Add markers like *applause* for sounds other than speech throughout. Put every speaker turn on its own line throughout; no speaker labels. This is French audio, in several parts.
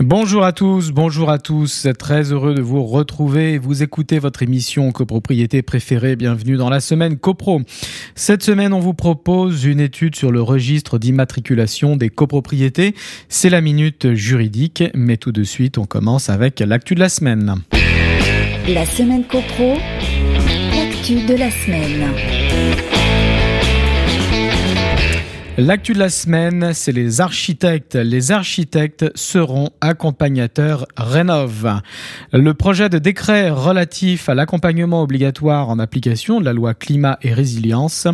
Bonjour à tous, bonjour à tous. Très heureux de vous retrouver. Vous écoutez votre émission copropriété préférée. Bienvenue dans la semaine copro. Cette semaine, on vous propose une étude sur le registre d'immatriculation des copropriétés. C'est la minute juridique, mais tout de suite, on commence avec l'actu de la semaine.
La semaine copro, l'actu de la semaine.
L'actu de la semaine, c'est les architectes. Les architectes seront accompagnateurs Rénov. Le projet de décret relatif à l'accompagnement obligatoire en application de la loi climat et résilience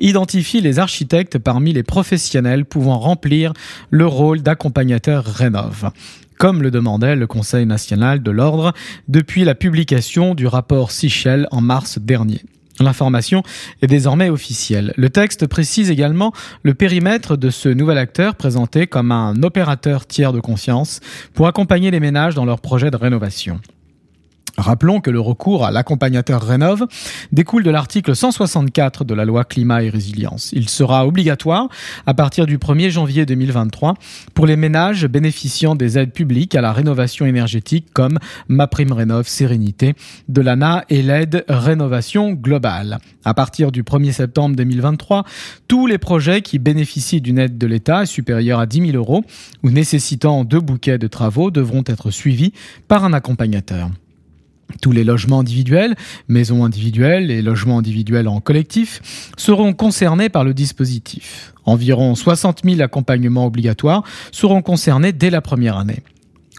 identifie les architectes parmi les professionnels pouvant remplir le rôle d'accompagnateur Rénov comme le demandait le Conseil national de l'ordre depuis la publication du rapport Sichel en mars dernier. L'information est désormais officielle. Le texte précise également le périmètre de ce nouvel acteur présenté comme un opérateur tiers de confiance pour accompagner les ménages dans leurs projets de rénovation. Rappelons que le recours à l'accompagnateur Rénov découle de l'article 164 de la loi Climat et Résilience. Il sera obligatoire à partir du 1er janvier 2023 pour les ménages bénéficiant des aides publiques à la rénovation énergétique comme MaPrimeRénov Sérénité de l'ANA et l'aide Rénovation Globale. À partir du 1er septembre 2023, tous les projets qui bénéficient d'une aide de l'État supérieure à 10 000 euros ou nécessitant deux bouquets de travaux devront être suivis par un accompagnateur. Tous les logements individuels, maisons individuelles et logements individuels en collectif seront concernés par le dispositif. Environ 60 000 accompagnements obligatoires seront concernés dès la première année.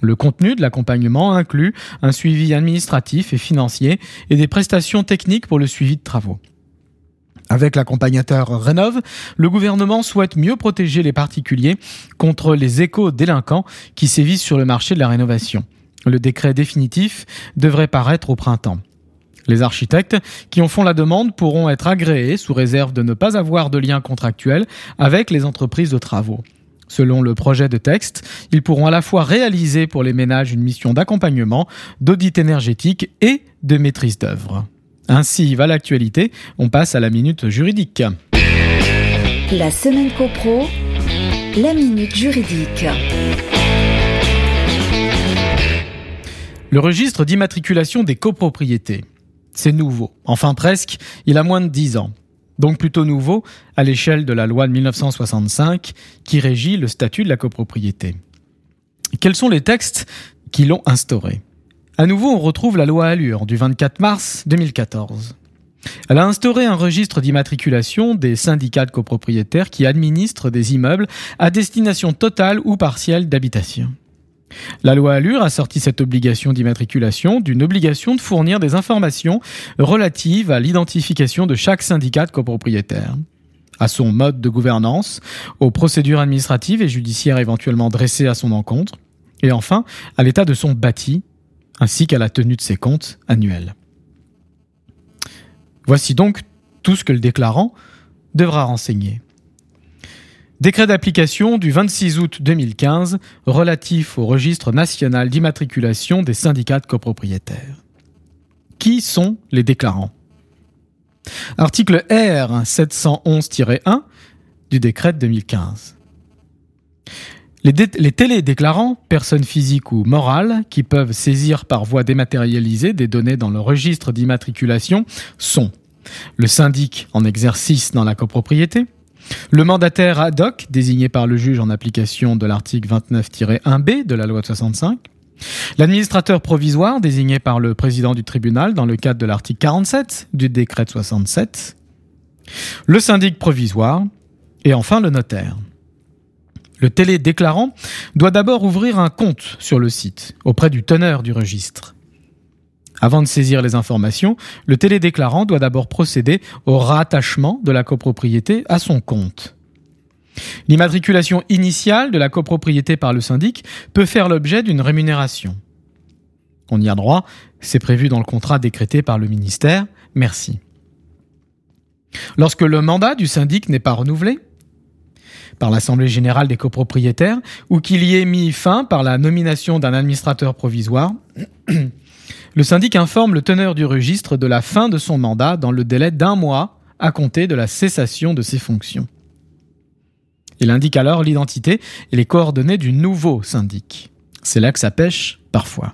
Le contenu de l'accompagnement inclut un suivi administratif et financier et des prestations techniques pour le suivi de travaux. Avec l'accompagnateur Rénov, le gouvernement souhaite mieux protéger les particuliers contre les échos délinquants qui sévissent sur le marché de la rénovation. Le décret définitif devrait paraître au printemps. Les architectes qui en font la demande pourront être agréés sous réserve de ne pas avoir de lien contractuel avec les entreprises de travaux. Selon le projet de texte, ils pourront à la fois réaliser pour les ménages une mission d'accompagnement, d'audit énergétique et de maîtrise d'œuvre. Ainsi va l'actualité, on passe à la minute juridique.
La semaine copro, la minute juridique.
Le registre d'immatriculation des copropriétés. C'est nouveau. Enfin presque, il a moins de 10 ans. Donc plutôt nouveau à l'échelle de la loi de 1965 qui régit le statut de la copropriété. Quels sont les textes qui l'ont instauré? À nouveau, on retrouve la loi Allure du 24 mars 2014. Elle a instauré un registre d'immatriculation des syndicats de copropriétaires qui administrent des immeubles à destination totale ou partielle d'habitation. La loi Allure a sorti cette obligation d'immatriculation d'une obligation de fournir des informations relatives à l'identification de chaque syndicat de copropriétaires, à son mode de gouvernance, aux procédures administratives et judiciaires éventuellement dressées à son encontre, et enfin à l'état de son bâti, ainsi qu'à la tenue de ses comptes annuels. Voici donc tout ce que le déclarant devra renseigner. Décret d'application du 26 août 2015 relatif au registre national d'immatriculation des syndicats de copropriétaires. Qui sont les déclarants? Article R 711-1 du décret de 2015. Les, les télédéclarants, personnes physiques ou morales, qui peuvent saisir par voie dématérialisée des données dans le registre d'immatriculation sont le syndic en exercice dans la copropriété, le mandataire ad hoc, désigné par le juge en application de l'article 29-1b de la loi de 65. L'administrateur provisoire, désigné par le président du tribunal dans le cadre de l'article 47 du décret de 67. Le syndic provisoire. Et enfin le notaire. Le télédéclarant doit d'abord ouvrir un compte sur le site auprès du teneur du registre. Avant de saisir les informations, le télédéclarant doit d'abord procéder au rattachement de la copropriété à son compte. L'immatriculation initiale de la copropriété par le syndic peut faire l'objet d'une rémunération. On y a droit, c'est prévu dans le contrat décrété par le ministère. Merci. Lorsque le mandat du syndic n'est pas renouvelé, par l'Assemblée générale des copropriétaires ou qu'il y ait mis fin par la nomination d'un administrateur provisoire, *clears throat* le syndic informe le teneur du registre de la fin de son mandat dans le délai d'un mois à compter de la cessation de ses fonctions. Il indique alors l'identité et les coordonnées du nouveau syndic. C'est là que ça pêche parfois.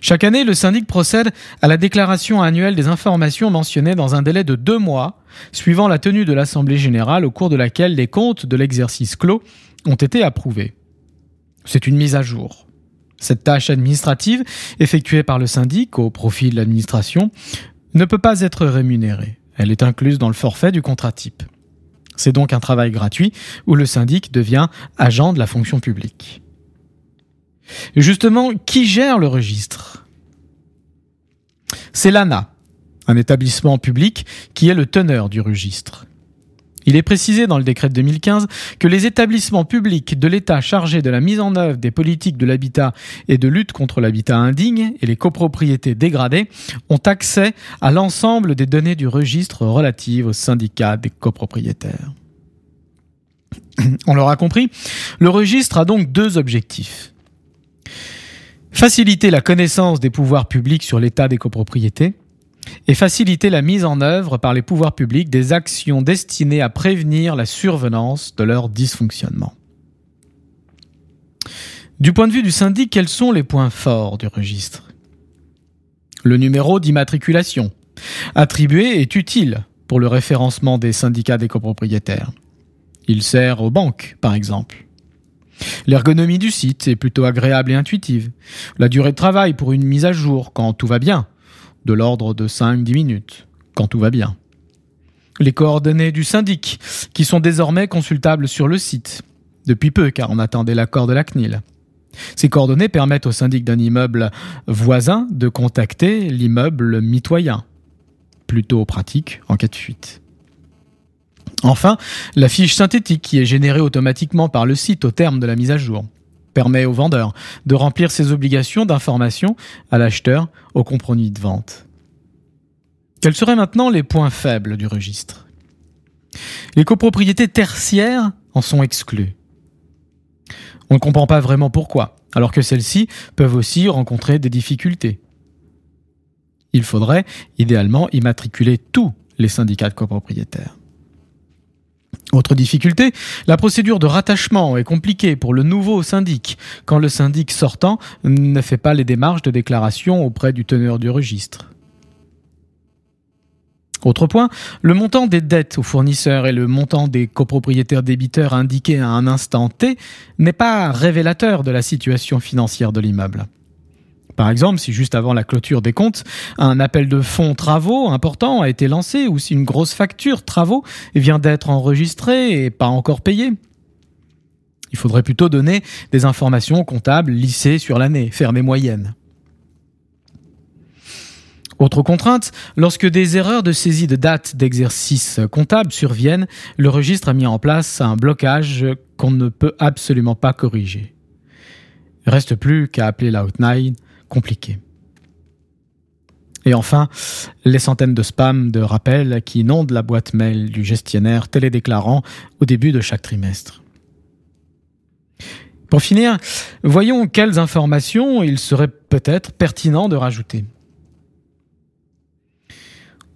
Chaque année, le syndic procède à la déclaration annuelle des informations mentionnées dans un délai de deux mois, suivant la tenue de l'Assemblée générale au cours de laquelle les comptes de l'exercice clos ont été approuvés. C'est une mise à jour. Cette tâche administrative, effectuée par le syndic au profit de l'administration, ne peut pas être rémunérée. Elle est incluse dans le forfait du contrat type. C'est donc un travail gratuit où le syndic devient agent de la fonction publique. Justement, qui gère le registre? C'est l'ANA, un établissement public qui est le teneur du registre. Il est précisé dans le décret de 2015 que les établissements publics de l'État chargés de la mise en œuvre des politiques de l'habitat et de lutte contre l'habitat indigne et les copropriétés dégradées ont accès à l'ensemble des données du registre relatives aux syndicats des copropriétaires. On l'aura compris, le registre a donc deux objectifs. Faciliter la connaissance des pouvoirs publics sur l'état des copropriétés et faciliter la mise en œuvre par les pouvoirs publics des actions destinées à prévenir la survenance de leur dysfonctionnement. Du point de vue du syndic, quels sont les points forts du registre? Le numéro d'immatriculation attribué est utile pour le référencement des syndicats des copropriétaires. Il sert aux banques, par exemple. L'ergonomie du site est plutôt agréable et intuitive. La durée de travail pour une mise à jour, quand tout va bien, de l'ordre de 5-10 minutes, quand tout va bien. Les coordonnées du syndic, qui sont désormais consultables sur le site, depuis peu car on attendait l'accord de la CNIL. Ces coordonnées permettent au syndic d'un immeuble voisin de contacter l'immeuble mitoyen, plutôt pratique en cas de fuite. Enfin, la fiche synthétique qui est générée automatiquement par le site au terme de la mise à jour permet au vendeur de remplir ses obligations d'information à l'acheteur au compromis de vente. Quels seraient maintenant les points faibles du registre? Les copropriétés tertiaires en sont exclues. On ne comprend pas vraiment pourquoi, alors que celles-ci peuvent aussi rencontrer des difficultés. Il faudrait idéalement immatriculer tous les syndicats de copropriétaires. Autre difficulté, la procédure de rattachement est compliquée pour le nouveau syndic quand le syndic sortant ne fait pas les démarches de déclaration auprès du teneur du registre. Autre point, le montant des dettes aux fournisseurs et le montant des copropriétaires débiteurs indiqués à un instant T n'est pas révélateur de la situation financière de l'immeuble. Par exemple, si juste avant la clôture des comptes, un appel de fonds travaux important a été lancé ou si une grosse facture travaux vient d'être enregistrée et pas encore payée. Il faudrait plutôt donner des informations comptables lissées sur l'année, faire des moyennes. Autre contrainte, lorsque des erreurs de saisie de date d'exercice comptable surviennent, le registre a mis en place un blocage qu'on ne peut absolument pas corriger. Reste plus qu'à appeler l'outline compliqué. Et enfin, les centaines de spams de rappels qui inondent la boîte mail du gestionnaire télédéclarant au début de chaque trimestre. Pour finir, voyons quelles informations il serait peut-être pertinent de rajouter.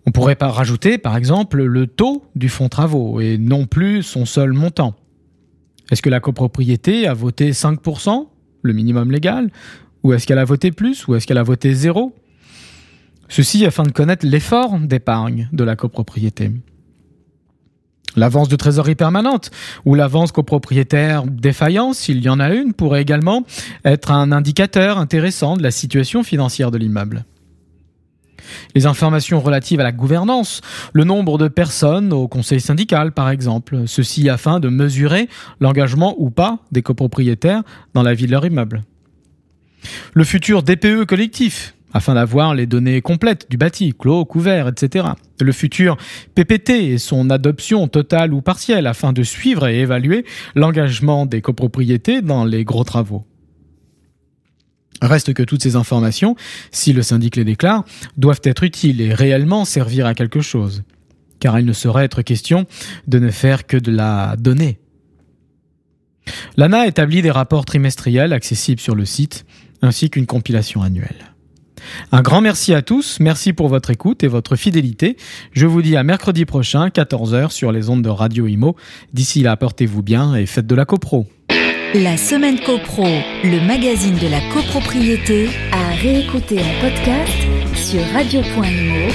On pourrait pas rajouter, par exemple, le taux du fonds travaux et non plus son seul montant. Est-ce que la copropriété a voté 5%, le minimum légal, ou est-ce qu'elle a voté plus Ou est-ce qu'elle a voté zéro? Ceci afin de connaître l'effort d'épargne de la copropriété. L'avance de trésorerie permanente ou l'avance copropriétaire défaillance, s'il y en a une, pourrait également être un indicateur intéressant de la situation financière de l'immeuble. Les informations relatives à la gouvernance, le nombre de personnes au conseil syndical par exemple, ceci afin de mesurer l'engagement ou pas des copropriétaires dans la vie de leur immeuble. Le futur DPE collectif, afin d'avoir les données complètes du bâti, clos, couvert, etc. Le futur PPT et son adoption totale ou partielle afin de suivre et évaluer l'engagement des copropriétés dans les gros travaux. Reste que toutes ces informations, si le syndic les déclare, doivent être utiles et réellement servir à quelque chose. Car il ne saurait être question de ne faire que de la donnée L'ANA établit des rapports trimestriels accessibles sur le site, ainsi qu'une compilation annuelle. Un grand merci à tous, merci pour votre écoute et votre fidélité. Je vous dis à mercredi prochain, 14h, sur les ondes de Radio Imo. D'ici là, portez-vous bien et faites de la copro.
La semaine copro, le magazine de la copropriété, à réécouter en podcast sur radio.imo